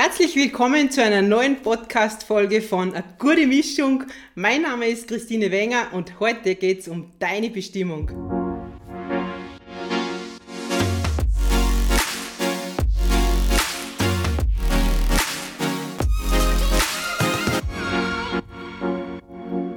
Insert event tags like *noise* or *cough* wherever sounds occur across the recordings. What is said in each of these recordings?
Herzlich willkommen zu einer neuen Podcast-Folge von A Gute Mischung. Mein Name ist Christine Wenger und heute geht es um deine Bestimmung.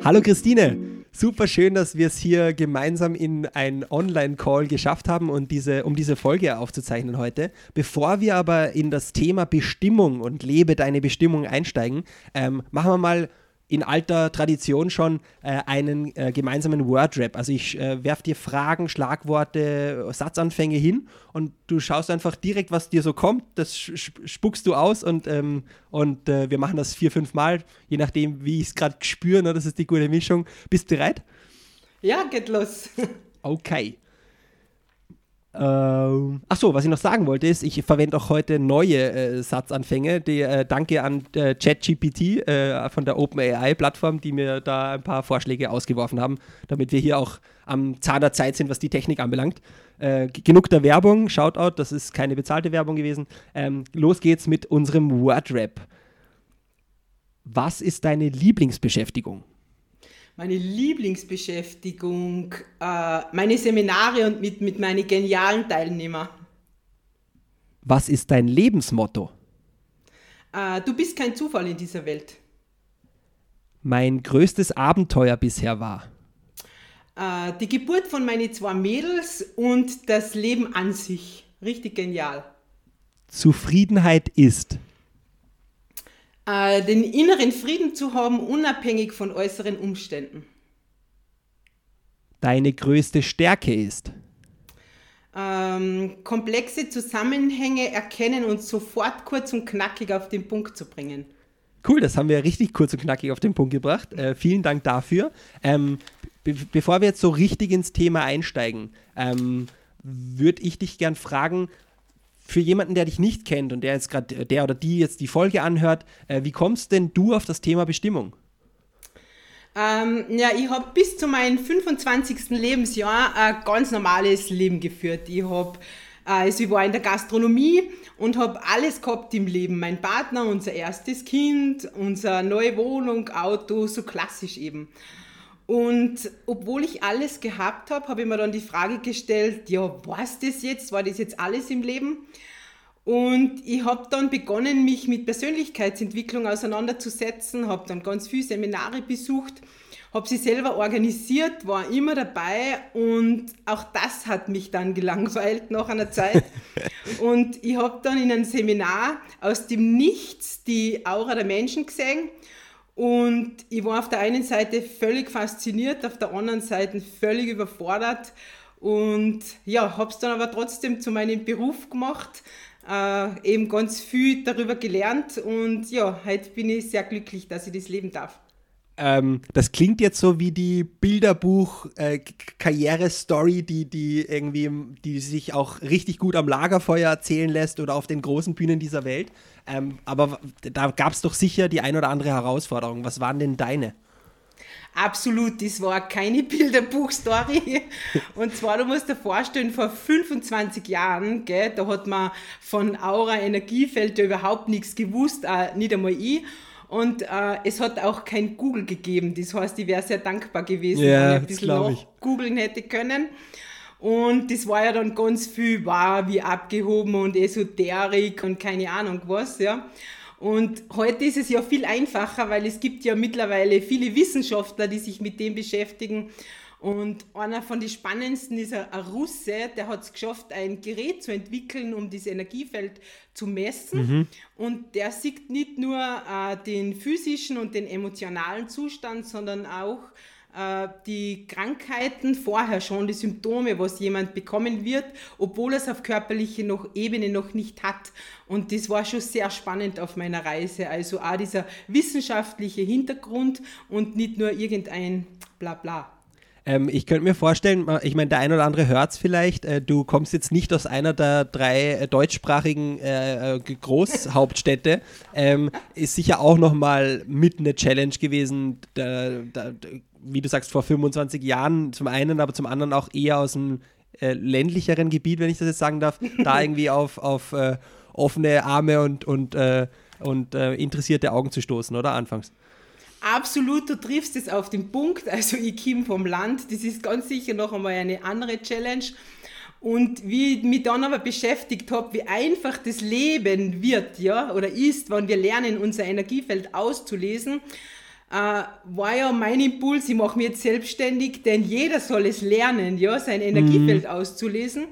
Hallo Christine, super schön, dass wir es hier gemeinsam in einen Online-Call geschafft haben und diese, um diese Folge aufzuzeichnen heute. Bevor wir aber in das Thema Bestimmung und Lebe deine Bestimmung einsteigen, ähm, machen wir mal in alter Tradition schon äh, einen äh, gemeinsamen Word-Rap. Also ich äh, werfe dir Fragen, Schlagworte, Satzanfänge hin und du schaust einfach direkt, was dir so kommt. Das spuckst du aus und, ähm, und äh, wir machen das vier, fünf Mal, je nachdem, wie ich es gerade spüre. Ne? Das ist die gute Mischung. Bist du bereit? Ja, geht los. *laughs* okay. Ähm, ach was ich noch sagen wollte ist, ich verwende auch heute neue äh, Satzanfänge. Die, äh, danke an äh, ChatGPT äh, von der OpenAI-Plattform, die mir da ein paar Vorschläge ausgeworfen haben, damit wir hier auch am Zahn der Zeit sind, was die Technik anbelangt. Äh, genug der Werbung, Shoutout, das ist keine bezahlte Werbung gewesen. Ähm, los geht's mit unserem Wordrap. Was ist deine Lieblingsbeschäftigung? Meine Lieblingsbeschäftigung, äh, meine Seminare und mit, mit meinen genialen Teilnehmern. Was ist dein Lebensmotto? Äh, du bist kein Zufall in dieser Welt. Mein größtes Abenteuer bisher war? Äh, die Geburt von meinen zwei Mädels und das Leben an sich. Richtig genial. Zufriedenheit ist? Äh, den inneren Frieden zu haben, unabhängig von äußeren Umständen. Deine größte Stärke ist? Ähm, komplexe Zusammenhänge erkennen und sofort kurz und knackig auf den Punkt zu bringen. Cool, das haben wir richtig kurz und knackig auf den Punkt gebracht. Äh, vielen Dank dafür. Ähm, be bevor wir jetzt so richtig ins Thema einsteigen, ähm, würde ich dich gern fragen, für jemanden, der dich nicht kennt und der jetzt gerade, der oder die jetzt die Folge anhört, äh, wie kommst denn du auf das Thema Bestimmung? Ähm, ja, ich habe bis zu meinem 25. Lebensjahr ein ganz normales Leben geführt. Ich habe äh, also ich war in der Gastronomie und habe alles gehabt im Leben. Mein Partner, unser erstes Kind, unsere neue Wohnung, Auto, so klassisch eben. Und obwohl ich alles gehabt habe, habe ich mir dann die Frage gestellt, ja, was das jetzt? War das jetzt alles im Leben? Und ich habe dann begonnen, mich mit Persönlichkeitsentwicklung auseinanderzusetzen, habe dann ganz viele Seminare besucht, habe sie selber organisiert, war immer dabei und auch das hat mich dann *laughs* gelangweilt nach einer Zeit. und ich habe dann in einem Seminar aus dem Nichts die Aura der Menschen gesehen und ich war auf der einen Seite völlig fasziniert, auf der anderen Seite völlig überfordert. Und ja, habe es dann aber trotzdem zu meinem Beruf gemacht, äh, eben ganz viel darüber gelernt. Und ja, heute bin ich sehr glücklich, dass ich das leben darf. Ähm, das klingt jetzt so wie die Bilderbuch-Karriere-Story, äh, die, die irgendwie, die sich auch richtig gut am Lagerfeuer erzählen lässt oder auf den großen Bühnen dieser Welt. Ähm, aber da gab es doch sicher die ein oder andere Herausforderung. Was waren denn deine? Absolut, das war keine *laughs* Bilderbuch-Story. Und zwar, du musst dir vorstellen, vor 25 Jahren, gell, da hat man von Aura Energiefeld überhaupt nichts gewusst, äh, nicht einmal ich. Und äh, es hat auch kein Google gegeben. Das heißt, ich wäre sehr dankbar gewesen, ja, wenn ich ein bisschen noch googeln hätte können. Und das war ja dann ganz viel, wow, wie abgehoben und Esoterik und keine Ahnung was, ja. Und heute ist es ja viel einfacher, weil es gibt ja mittlerweile viele Wissenschaftler, die sich mit dem beschäftigen. Und einer von den spannendsten ist ein Russe, der hat es geschafft, ein Gerät zu entwickeln, um das Energiefeld zu messen. Mhm. Und der sieht nicht nur äh, den physischen und den emotionalen Zustand, sondern auch äh, die Krankheiten vorher schon, die Symptome, was jemand bekommen wird, obwohl er es auf körperliche noch, Ebene noch nicht hat. Und das war schon sehr spannend auf meiner Reise. Also auch dieser wissenschaftliche Hintergrund und nicht nur irgendein Blabla. Ähm, ich könnte mir vorstellen, ich meine, der ein oder andere hört es vielleicht, äh, du kommst jetzt nicht aus einer der drei äh, deutschsprachigen äh, äh Großhauptstädte. ähm, ist sicher auch nochmal mit eine Challenge gewesen, da, da, wie du sagst, vor 25 Jahren zum einen, aber zum anderen auch eher aus einem äh, ländlicheren Gebiet, wenn ich das jetzt sagen darf, da *laughs* irgendwie auf, auf offene Arme und, und und interessierte Augen zu stoßen, oder anfangs? Absolut, du triffst es auf den Punkt. Also ich komme vom Land, das ist ganz sicher noch einmal eine andere Challenge. Und wie ich mich dann aber beschäftigt habe, wie einfach das Leben wird, ja, oder ist, wenn wir lernen, unser Energiefeld auszulesen, äh, war ja mein Impuls, ich mache mich jetzt selbstständig, denn jeder soll es lernen, ja, sein Energiefeld mhm. auszulesen.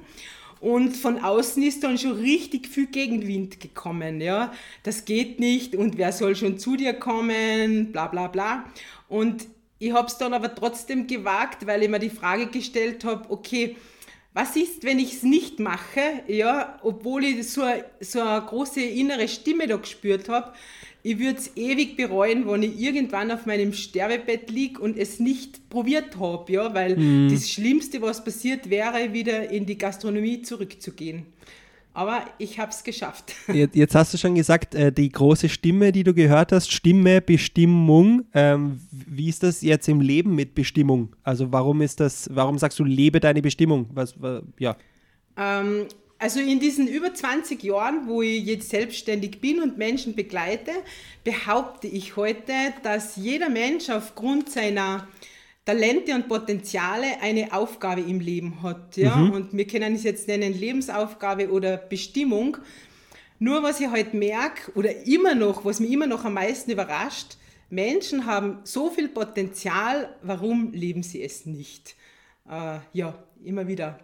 Und von außen ist dann schon richtig viel Gegenwind gekommen, ja. Das geht nicht und wer soll schon zu dir kommen, bla bla bla. Und ich habe es dann aber trotzdem gewagt, weil ich mir die Frage gestellt habe, okay, was ist, wenn ich es nicht mache, ja, obwohl ich so, so eine große innere Stimme da gespürt habe, ich würde es ewig bereuen, wenn ich irgendwann auf meinem Sterbebett liege und es nicht probiert habe, ja, weil mhm. das Schlimmste, was passiert, wäre, wieder in die Gastronomie zurückzugehen. Aber ich habe es geschafft. *laughs* Jetzt, jetzt, hast du schon gesagt, äh, die große Stimme, die du gehört hast, Stimme, Bestimmung. Ähm, wie ist das jetzt im Leben mit Bestimmung? Also warum ist das, warum sagst du, lebe deine Bestimmung? Was, was ja. Ähm, also in diesen über 20 Jahren, wo ich jetzt selbstständig bin und Menschen begleite, behaupte ich heute, dass jeder Mensch aufgrund seiner Talente und Potenziale eine Aufgabe im Leben hat. Ja? Mhm. Und wir können es jetzt nennen Lebensaufgabe oder Bestimmung. Nur was ich heute merke oder immer noch, was mich immer noch am meisten überrascht, Menschen haben so viel Potenzial, warum leben sie es nicht? Äh, ja, immer wieder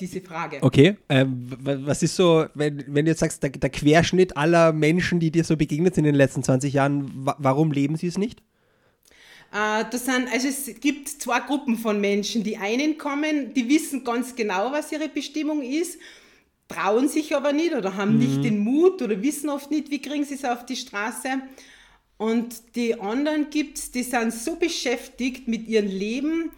diese Frage. Okay, ähm, was ist so, wenn, wenn du jetzt sagst, der, der, Querschnitt aller Menschen, die dir so begegnet sind in den letzten 20 Jahren, warum leben sie es nicht? Äh, das sind, also es gibt zwei Gruppen von Menschen. Die einen kommen, die wissen ganz genau, was ihre Bestimmung ist, trauen sich aber nicht oder haben mhm. nicht den Mut oder wissen oft nicht, wie kriegen sie es auf die Straße. Und die anderen gibt es, die sind so beschäftigt mit ihrem Leben,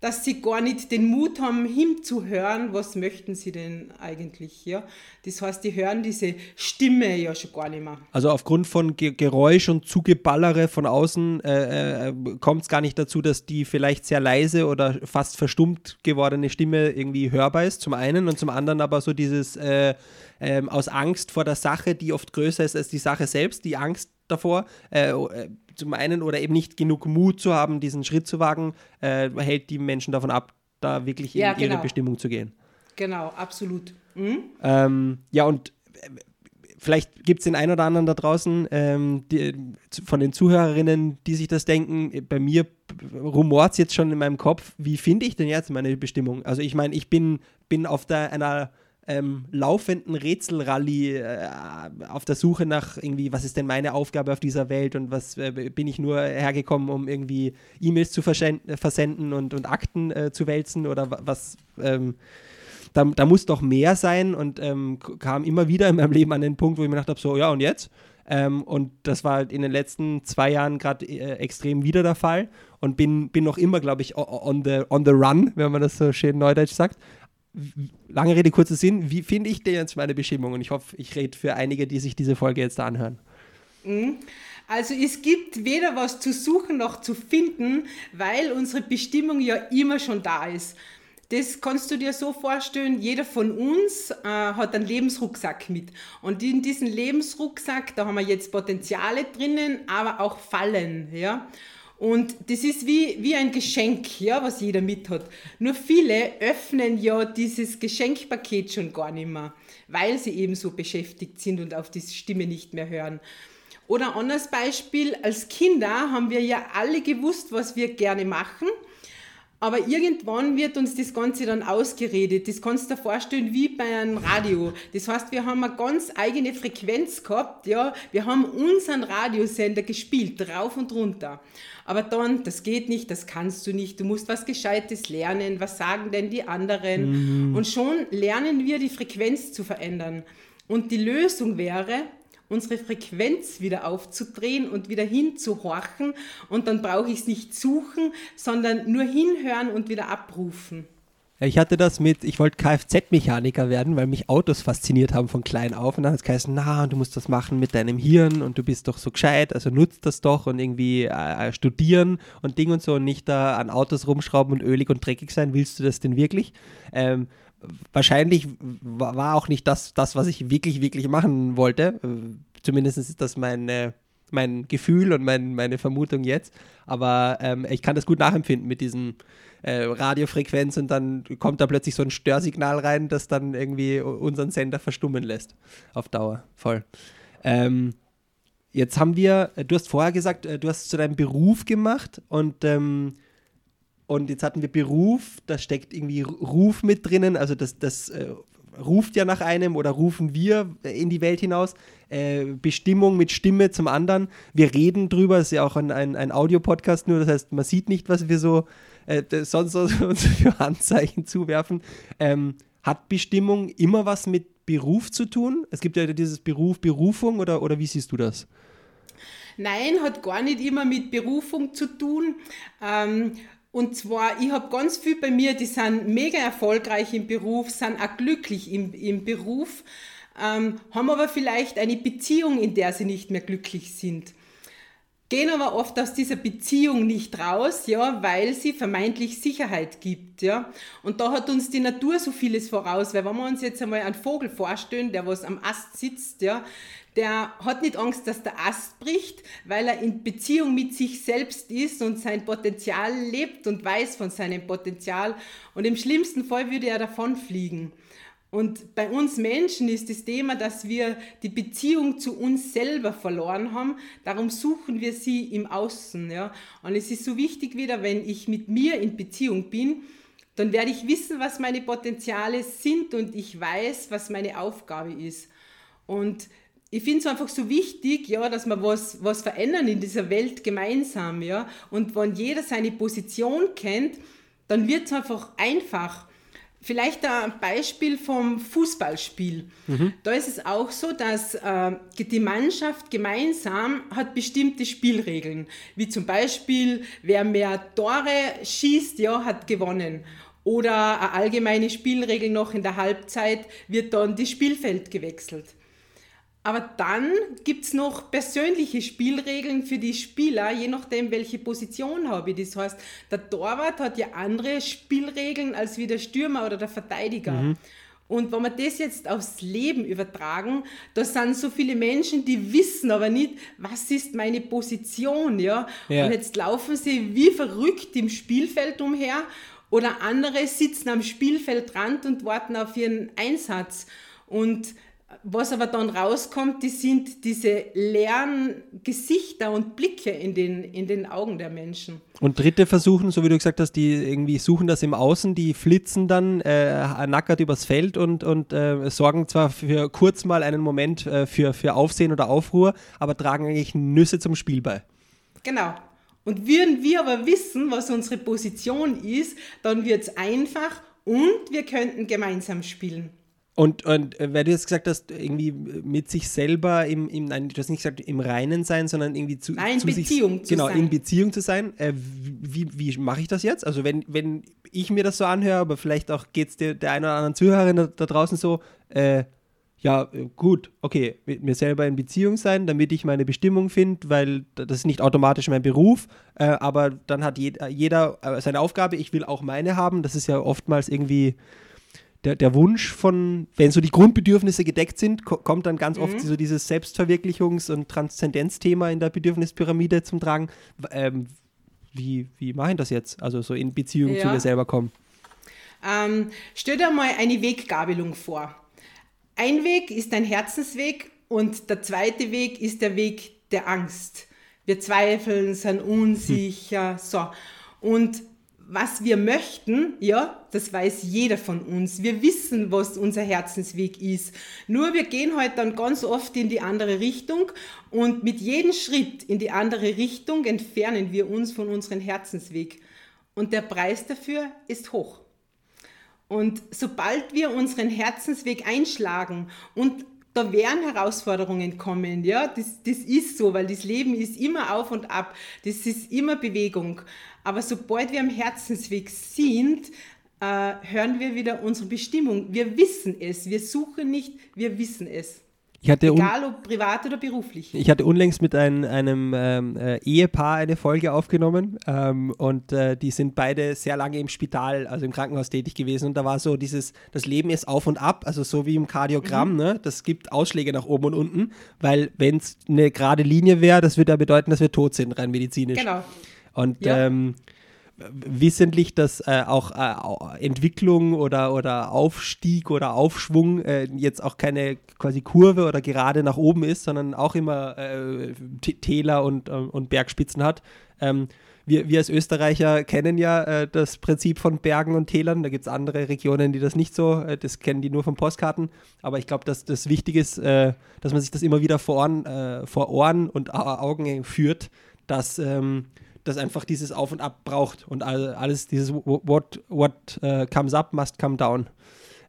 dass sie gar nicht den Mut haben, hinzuhören, was möchten sie denn eigentlich. Ja? Das heißt, die hören diese Stimme ja schon gar nicht mehr. Also aufgrund von Ge Geräusch und Zugeballere von außen äh, äh, kommt es gar nicht dazu, dass die vielleicht sehr leise oder fast verstummt gewordene Stimme irgendwie hörbar ist, zum einen und zum anderen aber so dieses äh, ähm, aus Angst vor der Sache, die oft größer ist als die Sache selbst, die Angst davor, äh, äh zum einen oder eben nicht genug Mut zu haben, diesen Schritt zu wagen, äh, hält die Menschen davon ab, da wirklich in ja, genau. ihre Bestimmung zu gehen. Genau, absolut. Mhm. Ähm, ja, und äh, vielleicht gibt es den einen oder anderen da draußen ähm, die, von den Zuhörerinnen, die sich das denken. Bei mir rumort es jetzt schon in meinem Kopf, wie finde ich denn jetzt meine Bestimmung? Also ich meine, ich bin, bin auf der, einer ähm, laufenden Rätselrallye äh, auf der Suche nach irgendwie, was ist denn meine Aufgabe auf dieser Welt und was äh, bin ich nur hergekommen, um irgendwie E-Mails zu versenden und, und Akten äh, zu wälzen oder was. Ähm, da, da, muss doch mehr sein und ähm, kam immer wieder in meinem Leben an den Punkt, wo ich mir gedacht habe, so ja und jetzt? Ähm, und das war in den letzten zwei Jahren gerade äh, extrem wieder der Fall und bin, bin noch immer, glaube ich, on the, on the run, wenn man das so schön neudeutsch sagt lange Rede, kurzer Sinn, wie finde ich denn jetzt meine Bestimmung? Und ich hoffe, ich rede für einige, die sich diese Folge jetzt anhören. Mhm. Also es gibt weder was zu suchen noch zu finden, weil unsere Bestimmung ja immer schon da ist. Das kannst du dir so vorstellen, jeder von uns äh, hat einen Lebensrucksack mit. Und in diesem Lebensrucksack, da haben wir jetzt Potenziale drinnen, aber auch Fallen. Ja? Und das ist wie, wie ein Geschenk, ja, was jeder mit hat. Nur viele öffnen ja dieses Geschenkpaket schon gar nicht mehr, weil sie eben so beschäftigt sind und auf diese Stimme nicht mehr hören. Oder anderes Beispiel, als Kinder haben wir ja alle gewusst, was wir gerne machen. Aber irgendwann wird uns das Ganze dann ausgeredet. Das kannst du dir vorstellen wie bei einem Radio. Das heißt, wir haben eine ganz eigene Frequenz gehabt. Ja? Wir haben unseren Radiosender gespielt, rauf und runter. Aber dann, das geht nicht, das kannst du nicht. Du musst was Gescheites lernen. Was sagen denn die anderen? Mhm. Und schon lernen wir, die Frequenz zu verändern. Und die Lösung wäre, unsere Frequenz wieder aufzudrehen und wieder hinzuhorchen. Und dann brauche ich es nicht suchen, sondern nur hinhören und wieder abrufen. Ich hatte das mit, ich wollte Kfz-Mechaniker werden, weil mich Autos fasziniert haben von klein auf. Und dann hat es geheißen, na, du musst das machen mit deinem Hirn und du bist doch so gescheit, also nutzt das doch und irgendwie äh, studieren und Ding und so und nicht da an Autos rumschrauben und ölig und dreckig sein. Willst du das denn wirklich? Ähm, wahrscheinlich war auch nicht das, das, was ich wirklich, wirklich machen wollte. Äh, zumindest ist das meine, mein Gefühl und mein, meine Vermutung jetzt. Aber ähm, ich kann das gut nachempfinden mit diesem äh, Radiofrequenz und dann kommt da plötzlich so ein Störsignal rein, das dann irgendwie unseren Sender verstummen lässt. Auf Dauer. Voll. Ähm, jetzt haben wir, du hast vorher gesagt, äh, du hast zu deinem Beruf gemacht und ähm, und jetzt hatten wir Beruf, da steckt irgendwie Ruf mit drinnen, also das, das äh, ruft ja nach einem oder rufen wir in die Welt hinaus. Äh, Bestimmung mit Stimme zum anderen. Wir reden drüber, das ist ja auch ein, ein, ein Audiopodcast nur, das heißt, man sieht nicht, was wir so äh, sonst so, *laughs* uns für Handzeichen zuwerfen. Ähm, hat Bestimmung immer was mit Beruf zu tun? Es gibt ja dieses Beruf, Berufung oder, oder wie siehst du das? Nein, hat gar nicht immer mit Berufung zu tun. Ähm, und zwar, ich habe ganz viel bei mir, die sind mega erfolgreich im Beruf, sind auch glücklich im, im Beruf, ähm, haben aber vielleicht eine Beziehung, in der sie nicht mehr glücklich sind. Gehen aber oft aus dieser Beziehung nicht raus, ja, weil sie vermeintlich Sicherheit gibt, ja. Und da hat uns die Natur so vieles voraus, weil wenn wir uns jetzt einmal einen Vogel vorstellen, der was am Ast sitzt, ja, der hat nicht Angst, dass der Ast bricht, weil er in Beziehung mit sich selbst ist und sein Potenzial lebt und weiß von seinem Potenzial. Und im schlimmsten Fall würde er davonfliegen. Und bei uns Menschen ist das Thema, dass wir die Beziehung zu uns selber verloren haben. Darum suchen wir sie im Außen. Ja? Und es ist so wichtig wieder, wenn ich mit mir in Beziehung bin, dann werde ich wissen, was meine Potenziale sind und ich weiß, was meine Aufgabe ist. Und ich finde es einfach so wichtig, ja, dass wir was, was verändern in dieser Welt gemeinsam, ja. Und wenn jeder seine Position kennt, dann wird es einfach einfach. Vielleicht ein Beispiel vom Fußballspiel. Mhm. Da ist es auch so, dass äh, die Mannschaft gemeinsam hat bestimmte Spielregeln, wie zum Beispiel, wer mehr Tore schießt, ja, hat gewonnen. Oder eine allgemeine Spielregel noch in der Halbzeit wird dann das Spielfeld gewechselt. Aber dann gibt es noch persönliche Spielregeln für die Spieler, je nachdem, welche Position habe ich. Das heißt, der Torwart hat ja andere Spielregeln als wie der Stürmer oder der Verteidiger. Mhm. Und wenn wir das jetzt aufs Leben übertragen, da sind so viele Menschen, die wissen aber nicht, was ist meine Position, ja? ja. Und jetzt laufen sie wie verrückt im Spielfeld umher oder andere sitzen am Spielfeldrand und warten auf ihren Einsatz. Und was aber dann rauskommt, die sind diese leeren Gesichter und Blicke in den, in den Augen der Menschen. Und Dritte versuchen, so wie du gesagt hast, die irgendwie suchen das im Außen, die flitzen dann äh, nackert übers Feld und, und äh, sorgen zwar für kurz mal einen Moment äh, für, für Aufsehen oder Aufruhr, aber tragen eigentlich Nüsse zum Spiel bei. Genau. Und würden wir aber wissen, was unsere Position ist, dann wird es einfach und wir könnten gemeinsam spielen. Und, und äh, weil du jetzt gesagt hast, irgendwie mit sich selber im, im nein, du hast nicht gesagt im Reinen sein, sondern irgendwie zu, nein, zu Beziehung sich, zu genau, sein. in Beziehung zu sein. Äh, wie wie mache ich das jetzt? Also wenn, wenn ich mir das so anhöre, aber vielleicht auch geht es der, der einen oder anderen Zuhörerin da, da draußen so, äh, ja, gut, okay, mit mir selber in Beziehung sein, damit ich meine Bestimmung finde, weil das ist nicht automatisch mein Beruf, äh, aber dann hat jeder, jeder äh, seine Aufgabe, ich will auch meine haben. Das ist ja oftmals irgendwie der, der Wunsch von, wenn so die Grundbedürfnisse gedeckt sind, ko kommt dann ganz mhm. oft so dieses Selbstverwirklichungs- und Transzendenzthema in der Bedürfnispyramide zum Tragen. Ähm, wie, wie mache ich das jetzt? Also so in Beziehung ja. zu mir selber kommen. Ähm, stell dir mal eine Weggabelung vor. Ein Weg ist ein Herzensweg und der zweite Weg ist der Weg der Angst. Wir zweifeln, sind unsicher, hm. so. Und was wir möchten, ja, das weiß jeder von uns. Wir wissen, was unser Herzensweg ist. Nur wir gehen halt dann ganz oft in die andere Richtung und mit jedem Schritt in die andere Richtung entfernen wir uns von unserem Herzensweg. Und der Preis dafür ist hoch. Und sobald wir unseren Herzensweg einschlagen und da werden Herausforderungen kommen, ja, das, das ist so, weil das Leben ist immer auf und ab, das ist immer Bewegung. Aber sobald wir am Herzensweg sind, äh, hören wir wieder unsere Bestimmung. Wir wissen es, wir suchen nicht, wir wissen es. Egal ob privat oder beruflich. Ich hatte unlängst mit ein, einem ähm, äh, Ehepaar eine Folge aufgenommen ähm, und äh, die sind beide sehr lange im Spital, also im Krankenhaus tätig gewesen und da war so dieses, das Leben ist auf und ab, also so wie im Kardiogramm, mhm. ne? das gibt Ausschläge nach oben und unten, weil wenn es eine gerade Linie wäre, das würde ja bedeuten, dass wir tot sind, rein medizinisch. Genau. Und ja. ähm, wissentlich, dass äh, auch äh, Entwicklung oder, oder Aufstieg oder Aufschwung äh, jetzt auch keine quasi Kurve oder gerade nach oben ist, sondern auch immer äh, Täler und, äh, und Bergspitzen hat. Ähm, wir, wir als Österreicher kennen ja äh, das Prinzip von Bergen und Tälern. Da gibt es andere Regionen, die das nicht so, das kennen die nur von Postkarten. Aber ich glaube, dass das wichtig ist, dass man sich das immer wieder vor Ohren, vor Ohren und Augen führt, dass ähm, das einfach dieses Auf und Ab braucht und alles dieses What, what uh, comes up must come down.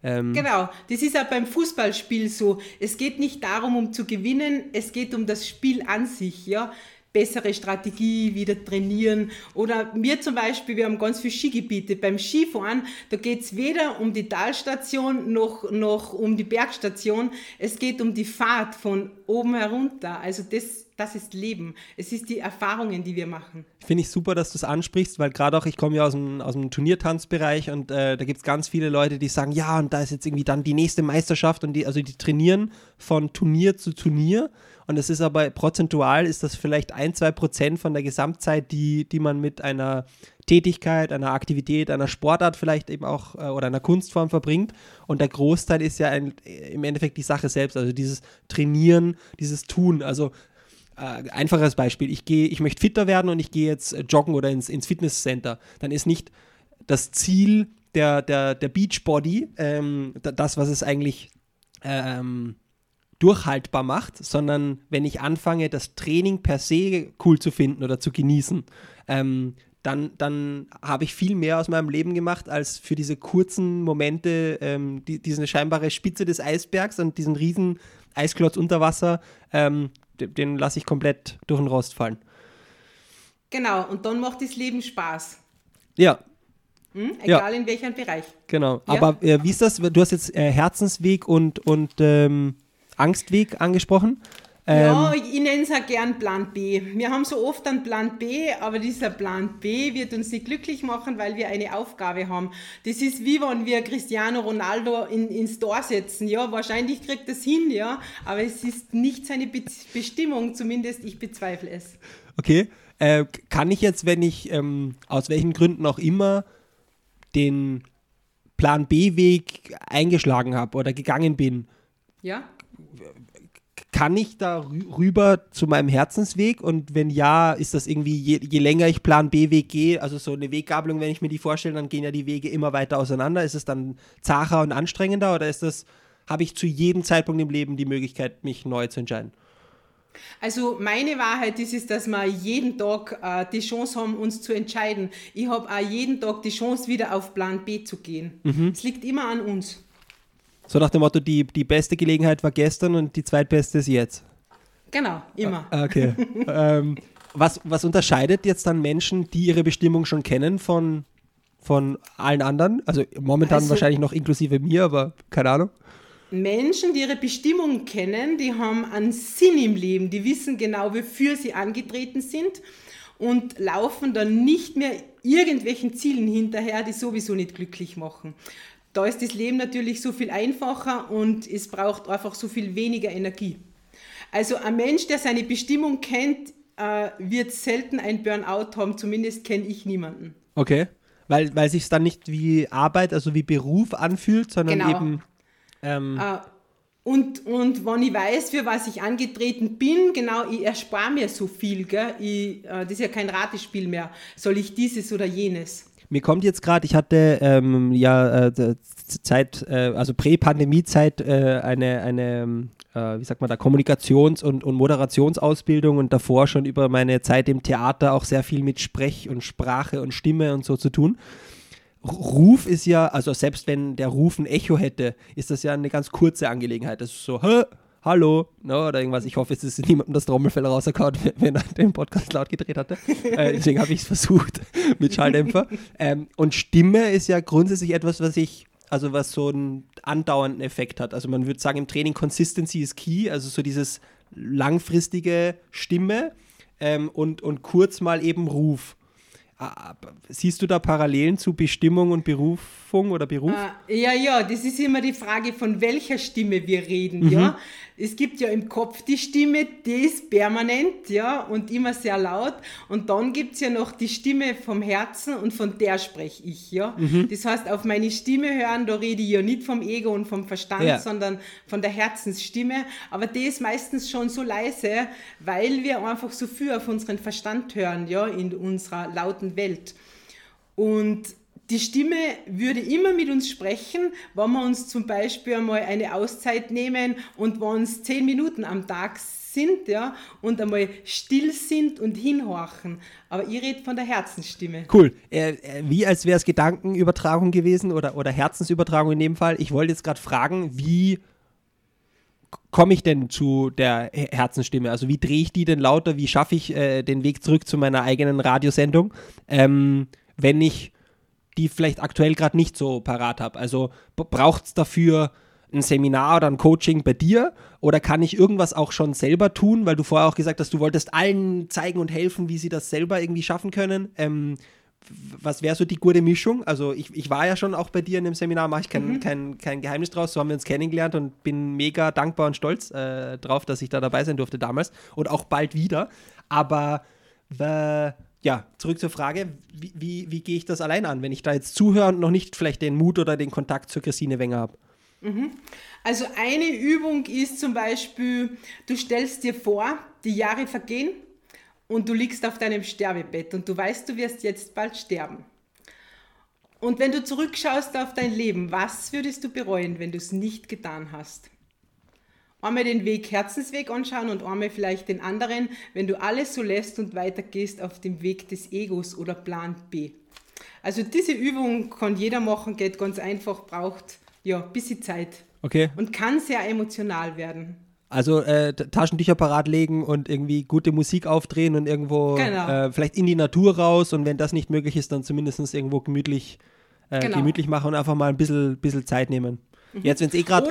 Ähm genau, das ist auch beim Fußballspiel so. Es geht nicht darum, um zu gewinnen, es geht um das Spiel an sich, ja. Bessere Strategie, wieder trainieren. Oder wir zum Beispiel, wir haben ganz viele Skigebiete. Beim Skifahren, da geht es weder um die Talstation noch, noch um die Bergstation. Es geht um die Fahrt von oben herunter. Also das das ist Leben. Es ist die Erfahrungen, die wir machen. Finde ich super, dass du es ansprichst, weil gerade auch ich komme ja aus dem, aus dem Turniertanzbereich und äh, da gibt es ganz viele Leute, die sagen, ja, und da ist jetzt irgendwie dann die nächste Meisterschaft und die, also die trainieren von Turnier zu Turnier. Und das ist aber prozentual ist das vielleicht ein, zwei Prozent von der Gesamtzeit, die, die man mit einer Tätigkeit, einer Aktivität, einer Sportart vielleicht eben auch äh, oder einer Kunstform verbringt. Und der Großteil ist ja ein, im Endeffekt die Sache selbst, also dieses Trainieren, dieses Tun. Also äh, einfaches Beispiel, ich gehe, ich möchte fitter werden und ich gehe jetzt äh, joggen oder ins, ins Fitnesscenter, dann ist nicht das Ziel der, der, der Beachbody ähm, das, was es eigentlich ähm, durchhaltbar macht, sondern wenn ich anfange, das Training per se cool zu finden oder zu genießen, ähm, dann, dann habe ich viel mehr aus meinem Leben gemacht, als für diese kurzen Momente, ähm, die, diese scheinbare Spitze des Eisbergs und diesen riesen Eisklotz unter Wasser ähm, den lasse ich komplett durch den Rost fallen. Genau, und dann macht das Leben Spaß. Ja. Hm? Egal ja. in welchem Bereich. Genau. Ja? Aber äh, wie ist das? Du hast jetzt äh, Herzensweg und, und ähm, Angstweg angesprochen. Ja, ähm, ich nenne es auch gern Plan B. Wir haben so oft einen Plan B, aber dieser Plan B wird uns nicht glücklich machen, weil wir eine Aufgabe haben. Das ist wie wenn wir Cristiano Ronaldo in, ins Tor setzen. Ja, wahrscheinlich kriegt das hin, ja, aber es ist nicht seine Be Bestimmung, zumindest ich bezweifle es. Okay. Äh, kann ich jetzt, wenn ich ähm, aus welchen Gründen auch immer den Plan B-Weg eingeschlagen habe oder gegangen bin, ja? Kann ich da rüber zu meinem Herzensweg? Und wenn ja, ist das irgendwie, je, je länger ich Plan B-Weg gehe, also so eine Weggabelung, wenn ich mir die vorstelle, dann gehen ja die Wege immer weiter auseinander. Ist es dann zacher und anstrengender oder ist das, habe ich zu jedem Zeitpunkt im Leben die Möglichkeit, mich neu zu entscheiden? Also meine Wahrheit ist, ist dass wir jeden Tag äh, die Chance haben, uns zu entscheiden. Ich habe auch jeden Tag die Chance, wieder auf Plan B zu gehen. Mhm. Es liegt immer an uns. So nach dem Motto, die, die beste Gelegenheit war gestern und die zweitbeste ist jetzt. Genau, immer. Ah, okay. ähm, was, was unterscheidet jetzt dann Menschen, die ihre Bestimmung schon kennen, von, von allen anderen? Also momentan also, wahrscheinlich noch inklusive mir, aber keine Ahnung. Menschen, die ihre Bestimmung kennen, die haben einen Sinn im Leben, die wissen genau, wofür sie angetreten sind und laufen dann nicht mehr irgendwelchen Zielen hinterher, die sowieso nicht glücklich machen da ist das Leben natürlich so viel einfacher und es braucht einfach so viel weniger Energie. Also ein Mensch, der seine Bestimmung kennt, äh, wird selten ein Burnout haben, zumindest kenne ich niemanden. Okay, weil, weil sich es dann nicht wie Arbeit, also wie Beruf anfühlt, sondern genau. eben... Ähm äh, und, und wenn ich weiß, für was ich angetreten bin, genau, ich erspare mir so viel, gell? Ich, äh, das ist ja kein Ratespiel mehr. Soll ich dieses oder jenes? Mir kommt jetzt gerade, ich hatte ähm, ja äh, Zeit, äh, also Prä-Pandemie-Zeit, äh, eine, eine äh, wie sagt man da, Kommunikations- und, und Moderationsausbildung und davor schon über meine Zeit im Theater auch sehr viel mit Sprech und Sprache und Stimme und so zu tun. Ruf ist ja, also selbst wenn der Ruf ein Echo hätte, ist das ja eine ganz kurze Angelegenheit. Das ist so, Hä? Hallo, no, ne, oder irgendwas. Ich hoffe, es ist niemandem das Trommelfell rausgehauen, *laughs* wenn er den Podcast laut gedreht hatte. äh, deswegen habe ich es versucht *laughs* mit Schalldämpfer. Ähm, und Stimme ist ja grundsätzlich etwas, was ich also was so einen andauernden Effekt hat. Also man würde sagen, im Training Consistency ist key, also so dieses langfristige Stimme ähm, und, und kurz mal eben Ruf. Ah, siehst du da Parallelen zu Bestimmung und Berufung oder Beruf? Äh, ja, ja, das ist immer die Frage, von welcher Stimme wir reden, mhm. ja. Es gibt ja im Kopf die Stimme, die ist permanent, ja, und immer sehr laut. Und dann gibt es ja noch die Stimme vom Herzen und von der spreche ich, ja. Mhm. Das heißt, auf meine Stimme hören, da rede ich ja nicht vom Ego und vom Verstand, ja. sondern von der Herzensstimme. Aber die ist meistens schon so leise, weil wir einfach so viel auf unseren Verstand hören, ja, in unserer lauten Welt. Und die Stimme würde immer mit uns sprechen, wenn wir uns zum Beispiel einmal eine Auszeit nehmen und wenn uns zehn Minuten am Tag sind, ja, und einmal still sind und hinhorchen. Aber ich rede von der Herzensstimme. Cool. Äh, äh wie als wäre es Gedankenübertragung gewesen oder, oder Herzensübertragung in dem Fall. Ich wollte jetzt gerade fragen, wie komme ich denn zu der Herzensstimme? Also wie drehe ich die denn lauter? Wie schaffe ich äh, den Weg zurück zu meiner eigenen Radiosendung? Ähm, wenn ich die vielleicht aktuell gerade nicht so parat habe. Also braucht es dafür ein Seminar oder ein Coaching bei dir oder kann ich irgendwas auch schon selber tun, weil du vorher auch gesagt hast, du wolltest allen zeigen und helfen, wie sie das selber irgendwie schaffen können. Ähm, was wäre so die gute Mischung? Also ich, ich war ja schon auch bei dir in dem Seminar, mache ich kein, mhm. kein, kein Geheimnis draus, so haben wir uns kennengelernt und bin mega dankbar und stolz äh, drauf, dass ich da dabei sein durfte damals und auch bald wieder. Aber äh, ja, zurück zur Frage, wie, wie, wie gehe ich das allein an, wenn ich da jetzt zuhöre und noch nicht vielleicht den Mut oder den Kontakt zur Christine Wenger habe? Mhm. Also eine Übung ist zum Beispiel, du stellst dir vor, die Jahre vergehen und du liegst auf deinem Sterbebett und du weißt, du wirst jetzt bald sterben. Und wenn du zurückschaust auf dein Leben, was würdest du bereuen, wenn du es nicht getan hast? Einmal den Weg Herzensweg anschauen und einmal vielleicht den anderen, wenn du alles so lässt und weitergehst auf dem Weg des Egos oder Plan B. Also diese Übung kann jeder machen, geht ganz einfach, braucht ja ein bisschen Zeit. Okay. Und kann sehr emotional werden. Also äh, Taschentücher parat legen und irgendwie gute Musik aufdrehen und irgendwo genau. äh, vielleicht in die Natur raus und wenn das nicht möglich ist, dann zumindest irgendwo gemütlich, äh, genau. gemütlich machen und einfach mal ein bisschen, bisschen Zeit nehmen. Mhm. Jetzt, wenn es eh gerade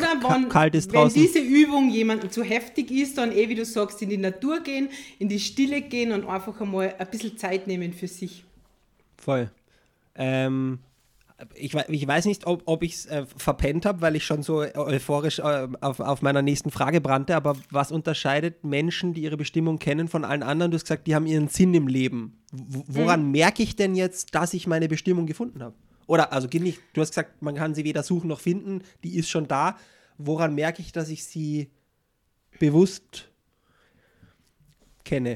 kalt ist draußen. Wenn diese Übung jemandem zu heftig ist, dann eh, wie du sagst, in die Natur gehen, in die Stille gehen und einfach einmal ein bisschen Zeit nehmen für sich. Voll. Ähm, ich, ich, weiß nicht, ob, ob ich es äh, verpennt habe, weil ich schon so euphorisch äh, auf, auf, meiner nächsten Frage brannte, aber was unterscheidet Menschen, die ihre Bestimmung kennen, von allen anderen? Du hast gesagt, die haben ihren Sinn im Leben. W woran hm. merke ich denn jetzt, dass ich meine Bestimmung gefunden habe? Oder, also nicht, du hast gesagt, man kann sie weder suchen noch finden, die ist schon da. Woran merke ich, dass ich sie bewusst kenne?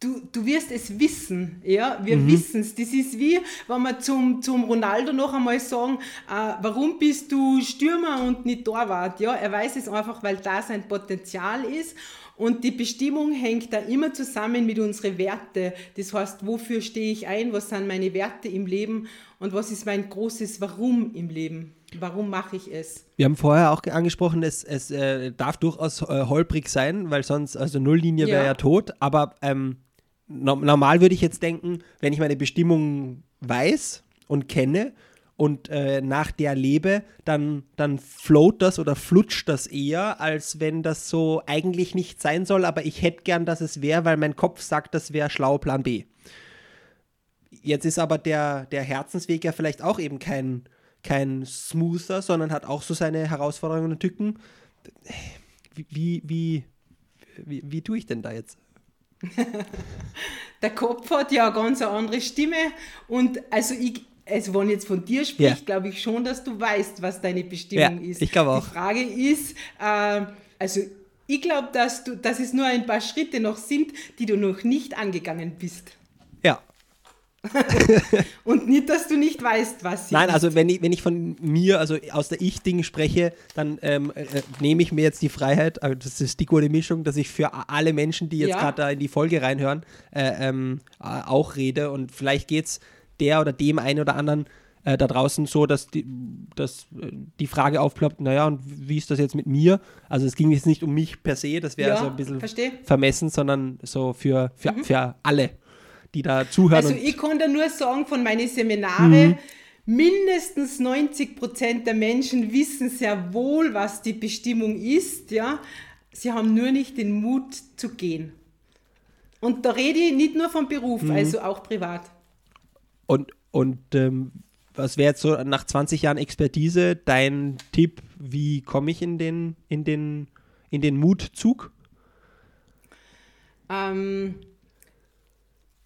Du, du wirst es wissen, ja, wir mhm. wissen es. Das ist wie, wenn wir zum, zum Ronaldo noch einmal sagen, äh, warum bist du Stürmer und nicht Torwart? Ja, er weiß es einfach, weil da sein Potenzial ist und die Bestimmung hängt da immer zusammen mit unseren Werten. Das heißt, wofür stehe ich ein? Was sind meine Werte im Leben? Und was ist mein großes Warum im Leben? Warum mache ich es? Wir haben vorher auch angesprochen, es, es äh, darf durchaus äh, holprig sein, weil sonst, also Nulllinie wäre ja. ja tot. Aber ähm, no normal würde ich jetzt denken, wenn ich meine Bestimmung weiß und kenne, und äh, nach der lebe, dann, dann float das oder flutscht das eher, als wenn das so eigentlich nicht sein soll, aber ich hätte gern, dass es wäre, weil mein Kopf sagt, das wäre schlau Plan B. Jetzt ist aber der, der Herzensweg ja vielleicht auch eben kein, kein smoother, sondern hat auch so seine Herausforderungen und Tücken. Wie, wie, wie, wie, wie tue ich denn da jetzt? *laughs* der Kopf hat ja eine ganz andere Stimme und also ich, also wenn jetzt von dir spricht, ja. glaube ich schon, dass du weißt, was deine Bestimmung ja, ist. Ich glaube auch. Die Frage ist, äh, also ich glaube, dass, dass es nur ein paar Schritte noch sind, die du noch nicht angegangen bist. Ja. *laughs* und nicht, dass du nicht weißt, was sie Nein, ist. also wenn ich, wenn ich von mir, also aus der Ich-Ding spreche, dann ähm, äh, nehme ich mir jetzt die Freiheit, also das ist die gute Mischung, dass ich für alle Menschen, die jetzt ja. gerade da in die Folge reinhören, äh, ähm, äh, auch rede und vielleicht geht es der oder dem einen oder anderen äh, da draußen so, dass die, dass äh, die Frage aufploppt, naja, und wie ist das jetzt mit mir? Also es ging jetzt nicht um mich per se, das wäre ja, so ein bisschen versteh. vermessen, sondern so für, für, mhm. für alle, die da zuhören. Also ich kann da nur sagen, von meinen Seminaren, mhm mindestens 90 Prozent der Menschen wissen sehr wohl, was die Bestimmung ist, ja. Sie haben nur nicht den Mut zu gehen. Und da rede ich nicht nur vom Beruf, mhm. also auch privat. Und, und ähm, was wäre jetzt so nach 20 Jahren Expertise dein Tipp, wie komme ich in den, in den, in den Mutzug? Ähm,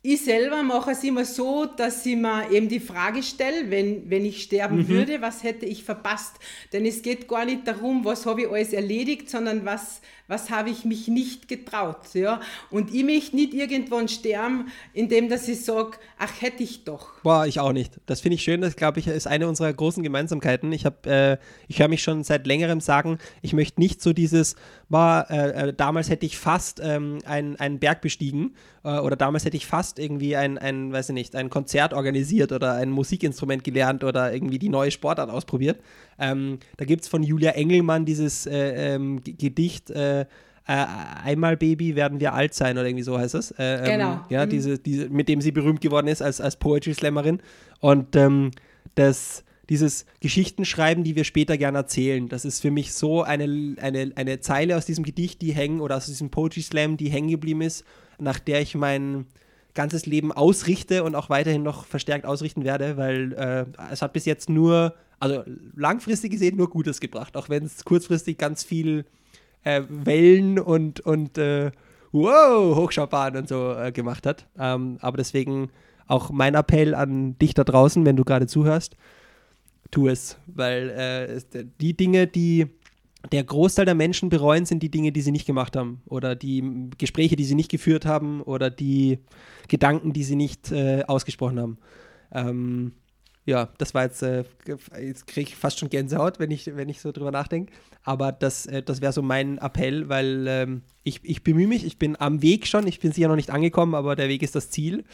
ich selber mache es immer so, dass ich mir eben die Frage stelle, wenn, wenn ich sterben mhm. würde, was hätte ich verpasst? Denn es geht gar nicht darum, was habe ich alles erledigt, sondern was, was habe ich mich nicht getraut. Ja? Und ich möchte nicht irgendwann sterben, indem dass ich sage, ach, hätte ich doch. Boah, ich auch nicht. Das finde ich schön, das glaube ich ist eine unserer großen Gemeinsamkeiten. Ich, äh, ich höre mich schon seit längerem sagen, ich möchte nicht so dieses, boah, äh, äh, damals hätte ich fast ähm, einen, einen Berg bestiegen äh, oder damals hätte ich fast irgendwie ein, ein, weiß ich nicht, ein Konzert organisiert oder ein Musikinstrument gelernt oder irgendwie die neue Sportart ausprobiert. Ähm, da gibt es von Julia Engelmann dieses äh, ähm, Gedicht, äh, äh, einmal Baby werden wir alt sein oder irgendwie so heißt es. Äh, ähm, genau. Ja, mhm. diese, diese, mit dem sie berühmt geworden ist als, als Poetry Slammerin. Und ähm, das, dieses Geschichtenschreiben, die wir später gerne erzählen, das ist für mich so eine, eine, eine Zeile aus diesem Gedicht, die hängen, oder aus diesem Poetry Slam, die hängen geblieben ist, nach der ich mein ganzes Leben ausrichte und auch weiterhin noch verstärkt ausrichten werde, weil äh, es hat bis jetzt nur also langfristig gesehen nur Gutes gebracht, auch wenn es kurzfristig ganz viel äh, Wellen und, und äh, wow, Hochschaubahn und so äh, gemacht hat. Ähm, aber deswegen auch mein Appell an dich da draußen, wenn du gerade zuhörst, tu es, weil äh, die Dinge, die der Großteil der Menschen bereuen, sind die Dinge, die sie nicht gemacht haben oder die Gespräche, die sie nicht geführt haben oder die Gedanken, die sie nicht äh, ausgesprochen haben. Ähm, ja, das war jetzt, äh, jetzt kriege ich fast schon Gänsehaut, wenn ich, wenn ich so drüber nachdenke. Aber das, äh, das wäre so mein Appell, weil ähm, ich, ich bemühe mich, ich bin am Weg schon, ich bin sicher noch nicht angekommen, aber der Weg ist das Ziel.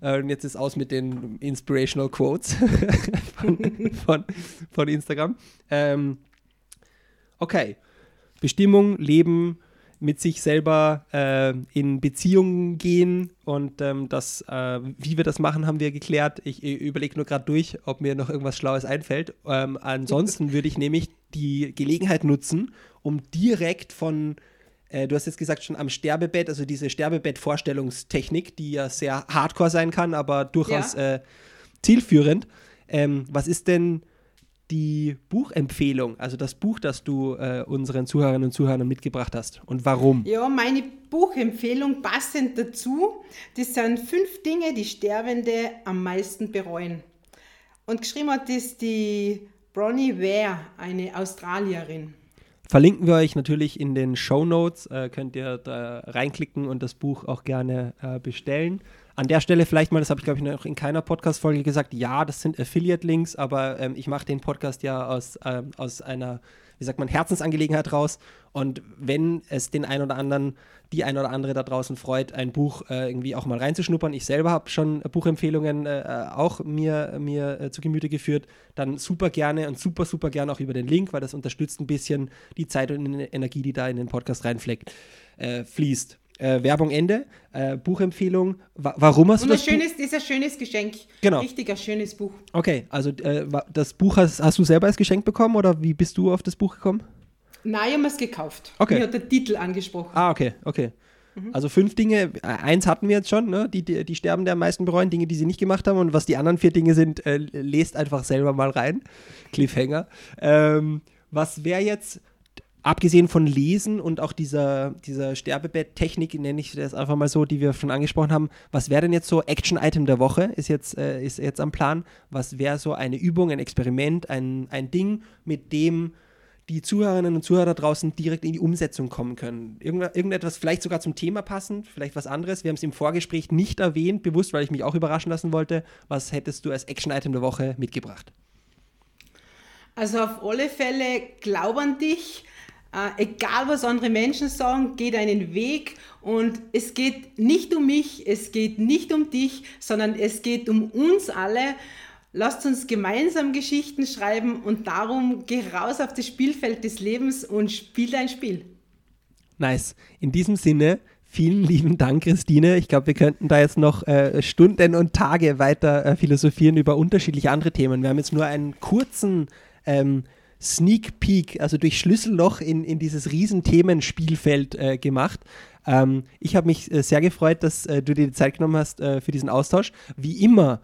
Äh, und jetzt ist aus mit den Inspirational Quotes *laughs* von, von, von, Instagram. Ähm, okay. Bestimmung, Leben, mit sich selber äh, in Beziehungen gehen und ähm, das, äh, wie wir das machen, haben wir geklärt. Ich, ich überlege nur gerade durch, ob mir noch irgendwas Schlaues einfällt. Ähm, ansonsten würde ich nämlich die Gelegenheit nutzen, um direkt von äh, Du hast jetzt gesagt, schon am Sterbebett, also diese Sterbebett-Vorstellungstechnik, die ja sehr hardcore sein kann, aber durchaus ja. äh, zielführend. Ähm, was ist denn die Buchempfehlung, also das Buch, das du äh, unseren Zuhörerinnen und Zuhörern mitgebracht hast und warum? Ja, meine Buchempfehlung passend dazu, das sind fünf Dinge, die Sterbende am meisten bereuen. Und geschrieben hat das die Bronnie Ware, eine Australierin. Verlinken wir euch natürlich in den Show Notes, äh, könnt ihr da reinklicken und das Buch auch gerne äh, bestellen. An der Stelle vielleicht mal, das habe ich glaube ich noch in keiner Podcast-Folge gesagt, ja, das sind Affiliate-Links, aber ähm, ich mache den Podcast ja aus, ähm, aus einer, wie sagt man, Herzensangelegenheit raus. Und wenn es den einen oder anderen, die ein oder andere da draußen freut, ein Buch äh, irgendwie auch mal reinzuschnuppern, ich selber habe schon Buchempfehlungen äh, auch mir, mir äh, zu Gemüte geführt, dann super gerne und super, super gerne auch über den Link, weil das unterstützt ein bisschen die Zeit und Energie, die da in den Podcast reinfleckt, äh, fließt. Äh, Werbung Ende, äh, Buchempfehlung. Wa warum hast Und du das? Schönes, Buch? ist ein schönes Geschenk. Genau. Richtiger schönes Buch. Okay, also äh, das Buch hast, hast, du selber als Geschenk bekommen oder wie bist du auf das Buch gekommen? Nein, ich habe es gekauft. Okay. Mir hat der Titel angesprochen. Ah, okay, okay. Mhm. Also fünf Dinge, äh, eins hatten wir jetzt schon, ne? die, die, die sterben der am meisten bereuen, Dinge, die sie nicht gemacht haben. Und was die anderen vier Dinge sind, äh, lest einfach selber mal rein. Cliffhanger. Ähm, was wäre jetzt abgesehen von Lesen und auch dieser, dieser Sterbebett-Technik, nenne ich das einfach mal so, die wir schon angesprochen haben, was wäre denn jetzt so Action-Item der Woche, ist jetzt, äh, ist jetzt am Plan? Was wäre so eine Übung, ein Experiment, ein, ein Ding, mit dem die Zuhörerinnen und Zuhörer draußen direkt in die Umsetzung kommen können. Irgend, irgendetwas vielleicht sogar zum Thema passend, vielleicht was anderes. Wir haben es im Vorgespräch nicht erwähnt, bewusst, weil ich mich auch überraschen lassen wollte. Was hättest du als Action-Item der Woche mitgebracht? Also auf alle Fälle glaub an dich, äh, egal was andere Menschen sagen, geh deinen Weg und es geht nicht um mich, es geht nicht um dich, sondern es geht um uns alle. Lasst uns gemeinsam Geschichten schreiben und darum geh raus auf das Spielfeld des Lebens und spiel dein Spiel. Nice. In diesem Sinne, Vielen lieben Dank, Christine. Ich glaube, wir könnten da jetzt noch äh, Stunden und Tage weiter äh, philosophieren über unterschiedliche andere Themen. Wir haben jetzt nur einen kurzen ähm, Sneak Peek, also durch Schlüsselloch in, in dieses riesen Themenspielfeld äh, gemacht. Ähm, ich habe mich äh, sehr gefreut, dass äh, du dir die Zeit genommen hast äh, für diesen Austausch. Wie immer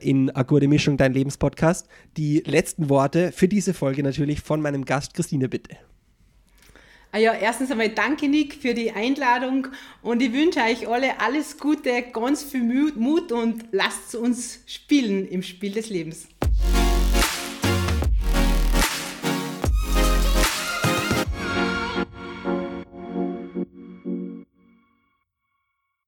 in Akkorde Mischung, dein Lebenspodcast. Die letzten Worte für diese Folge natürlich von meinem Gast Christine, bitte. Ah ja, erstens einmal danke, Nick, für die Einladung und ich wünsche euch alle alles Gute, ganz viel Mut und lasst uns spielen im Spiel des Lebens.